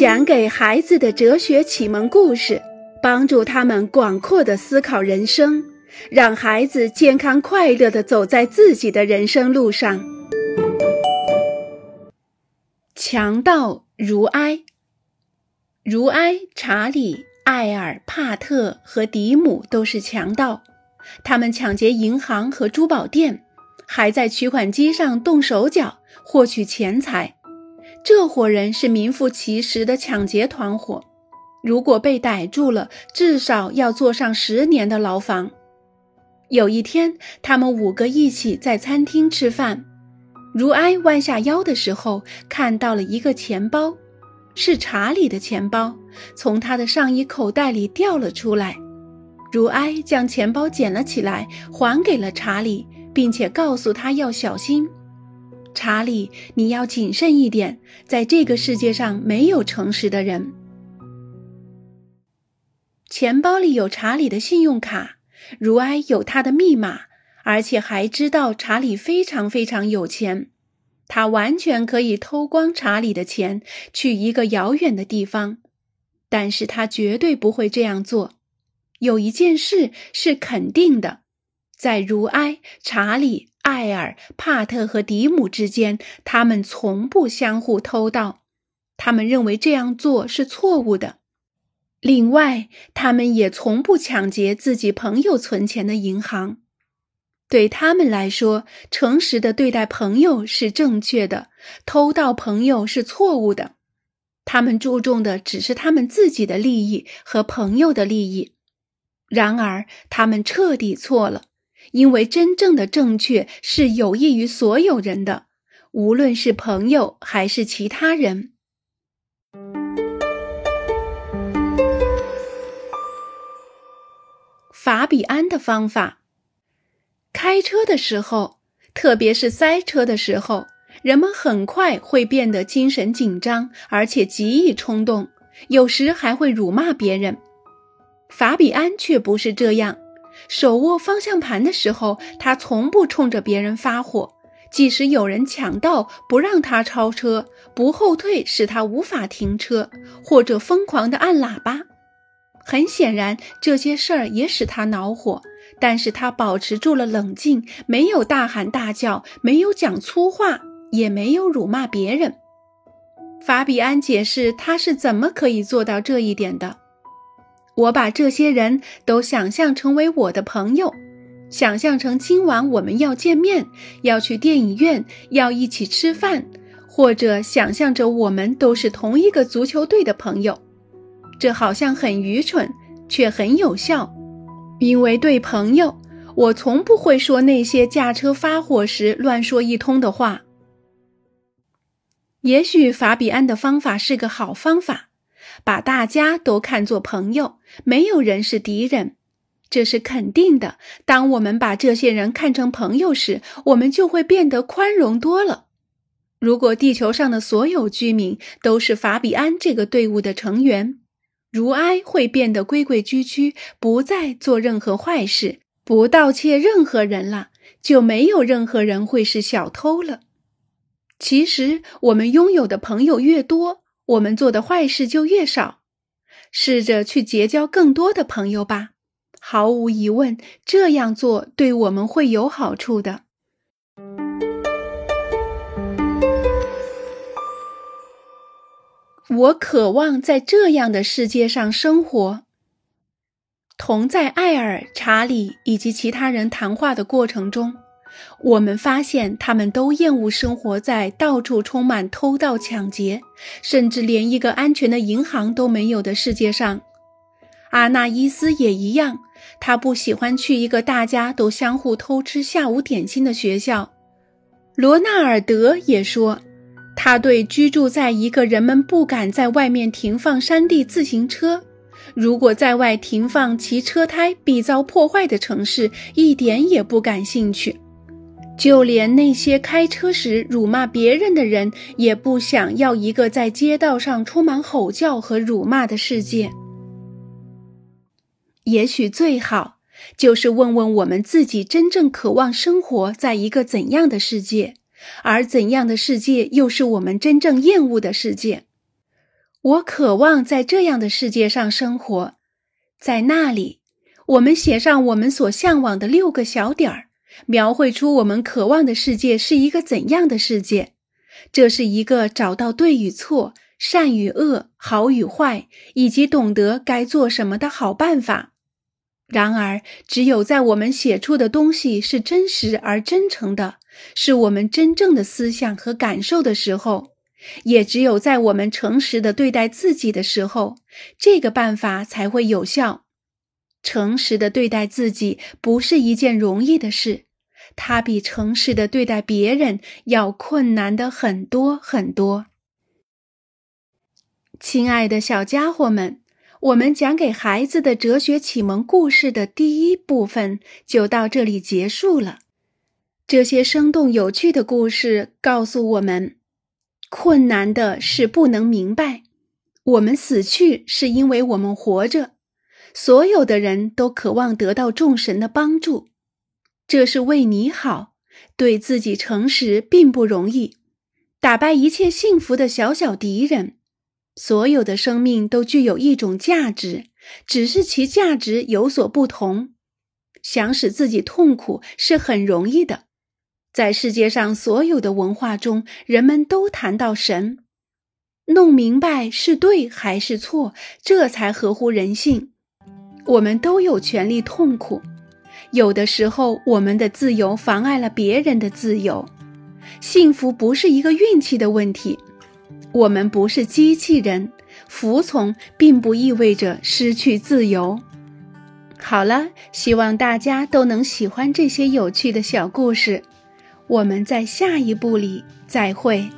讲给孩子的哲学启蒙故事，帮助他们广阔的思考人生，让孩子健康快乐的走在自己的人生路上。强盗如埃，如埃、查理、艾尔、帕特和迪姆都是强盗，他们抢劫银行和珠宝店，还在取款机上动手脚获取钱财。这伙人是名副其实的抢劫团伙，如果被逮住了，至少要坐上十年的牢房。有一天，他们五个一起在餐厅吃饭，如埃弯下腰的时候，看到了一个钱包，是查理的钱包，从他的上衣口袋里掉了出来。如埃将钱包捡了起来，还给了查理，并且告诉他要小心。查理，你要谨慎一点，在这个世界上没有诚实的人。钱包里有查理的信用卡，如埃有他的密码，而且还知道查理非常非常有钱，他完全可以偷光查理的钱，去一个遥远的地方，但是他绝对不会这样做。有一件事是肯定的，在如埃、查理。艾尔、帕特和迪姆之间，他们从不相互偷盗，他们认为这样做是错误的。另外，他们也从不抢劫自己朋友存钱的银行。对他们来说，诚实的对待朋友是正确的，偷盗朋友是错误的。他们注重的只是他们自己的利益和朋友的利益。然而，他们彻底错了。因为真正的正确是有益于所有人的，无论是朋友还是其他人。法比安的方法：开车的时候，特别是塞车的时候，人们很快会变得精神紧张，而且极易冲动，有时还会辱骂别人。法比安却不是这样。手握方向盘的时候，他从不冲着别人发火。即使有人抢道不让他超车，不后退使他无法停车，或者疯狂地按喇叭。很显然，这些事儿也使他恼火，但是他保持住了冷静，没有大喊大叫，没有讲粗话，也没有辱骂别人。法比安解释他是怎么可以做到这一点的。我把这些人都想象成为我的朋友，想象成今晚我们要见面，要去电影院，要一起吃饭，或者想象着我们都是同一个足球队的朋友。这好像很愚蠢，却很有效，因为对朋友，我从不会说那些驾车发火时乱说一通的话。也许法比安的方法是个好方法。把大家都看作朋友，没有人是敌人，这是肯定的。当我们把这些人看成朋友时，我们就会变得宽容多了。如果地球上的所有居民都是法比安这个队伍的成员，如埃会变得规规矩矩，不再做任何坏事，不盗窃任何人了，就没有任何人会是小偷了。其实，我们拥有的朋友越多。我们做的坏事就越少，试着去结交更多的朋友吧。毫无疑问，这样做对我们会有好处的。我渴望在这样的世界上生活。同在艾尔、查理以及其他人谈话的过程中。我们发现，他们都厌恶生活在到处充满偷盗抢劫，甚至连一个安全的银行都没有的世界上。阿纳伊斯也一样，他不喜欢去一个大家都相互偷吃下午点心的学校。罗纳尔德也说，他对居住在一个人们不敢在外面停放山地自行车，如果在外停放其车胎必遭破坏的城市，一点也不感兴趣。就连那些开车时辱骂别人的人，也不想要一个在街道上充满吼叫和辱骂的世界。也许最好就是问问我们自己：真正渴望生活在一个怎样的世界？而怎样的世界又是我们真正厌恶的世界？我渴望在这样的世界上生活，在那里，我们写上我们所向往的六个小点儿，描绘出我们渴望的世界是一个怎样的世界。这是一个找到对与错、善与恶、好与坏，以及懂得该做什么的好办法。然而，只有在我们写出的东西是真实而真诚的，是我们真正的思想和感受的时候，也只有在我们诚实的对待自己的时候，这个办法才会有效。诚实的对待自己不是一件容易的事。它比诚实的对待别人要困难的很多很多。亲爱的小家伙们，我们讲给孩子的哲学启蒙故事的第一部分就到这里结束了。这些生动有趣的故事告诉我们：困难的是不能明白，我们死去是因为我们活着。所有的人都渴望得到众神的帮助。这是为你好，对自己诚实并不容易。打败一切幸福的小小敌人。所有的生命都具有一种价值，只是其价值有所不同。想使自己痛苦是很容易的。在世界上所有的文化中，人们都谈到神，弄明白是对还是错，这才合乎人性。我们都有权利痛苦。有的时候，我们的自由妨碍了别人的自由。幸福不是一个运气的问题。我们不是机器人，服从并不意味着失去自由。好了，希望大家都能喜欢这些有趣的小故事。我们在下一部里再会。